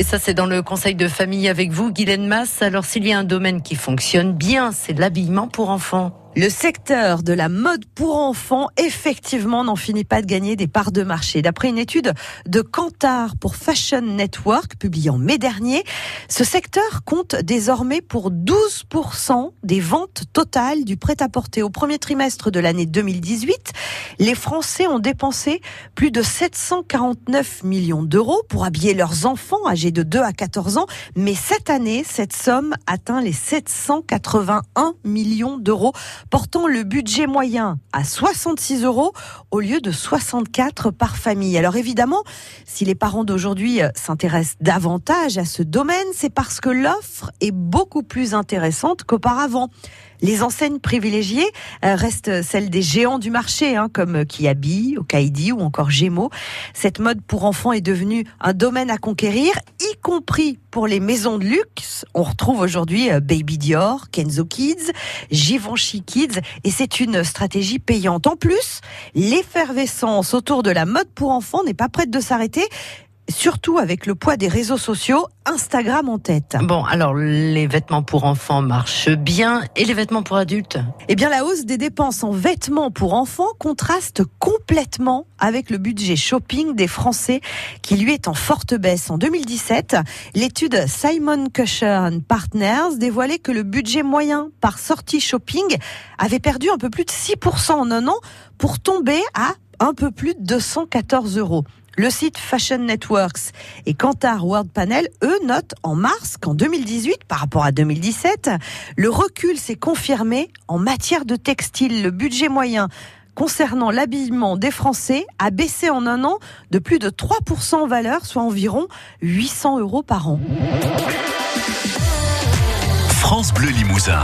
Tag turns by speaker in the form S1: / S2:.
S1: Et ça, c'est dans le conseil de famille avec vous, Guylaine Masse. Alors, s'il y a un domaine qui fonctionne bien, c'est l'habillement pour enfants.
S2: Le secteur de la mode pour enfants, effectivement, n'en finit pas de gagner des parts de marché. D'après une étude de Kantar pour Fashion Network, publiée en mai dernier, ce secteur compte désormais pour 12% des ventes totales du prêt-à-porter. Au premier trimestre de l'année 2018, les Français ont dépensé plus de 749 millions d'euros pour habiller leurs enfants âgés de 2 à 14 ans. Mais cette année, cette somme atteint les 781 millions d'euros portant le budget moyen à 66 euros au lieu de 64 par famille. Alors évidemment, si les parents d'aujourd'hui euh, s'intéressent davantage à ce domaine, c'est parce que l'offre est beaucoup plus intéressante qu'auparavant. Les enseignes privilégiées euh, restent celles des géants du marché, hein, comme Kiabi, Okaidi ou encore Gémeaux. Cette mode pour enfants est devenue un domaine à conquérir, compris pour les maisons de luxe. On retrouve aujourd'hui euh, Baby Dior, Kenzo Kids, Givenchy Kids, et c'est une stratégie payante. En plus, l'effervescence autour de la mode pour enfants n'est pas prête de s'arrêter surtout avec le poids des réseaux sociaux, Instagram en tête.
S1: Bon, alors les vêtements pour enfants marchent bien et les vêtements pour adultes?
S2: Eh bien, la hausse des dépenses en vêtements pour enfants contraste complètement avec le budget shopping des Français qui lui est en forte baisse. En 2017, l'étude Simon Cusher Partners dévoilait que le budget moyen par sortie shopping avait perdu un peu plus de 6% en un an pour tomber à un peu plus de 214 euros. Le site Fashion Networks et Kantar World Panel, eux, notent en mars qu'en 2018, par rapport à 2017, le recul s'est confirmé en matière de textile. Le budget moyen concernant l'habillement des Français a baissé en un an de plus de 3% en valeur, soit environ 800 euros par an.
S3: France Bleu Limousin.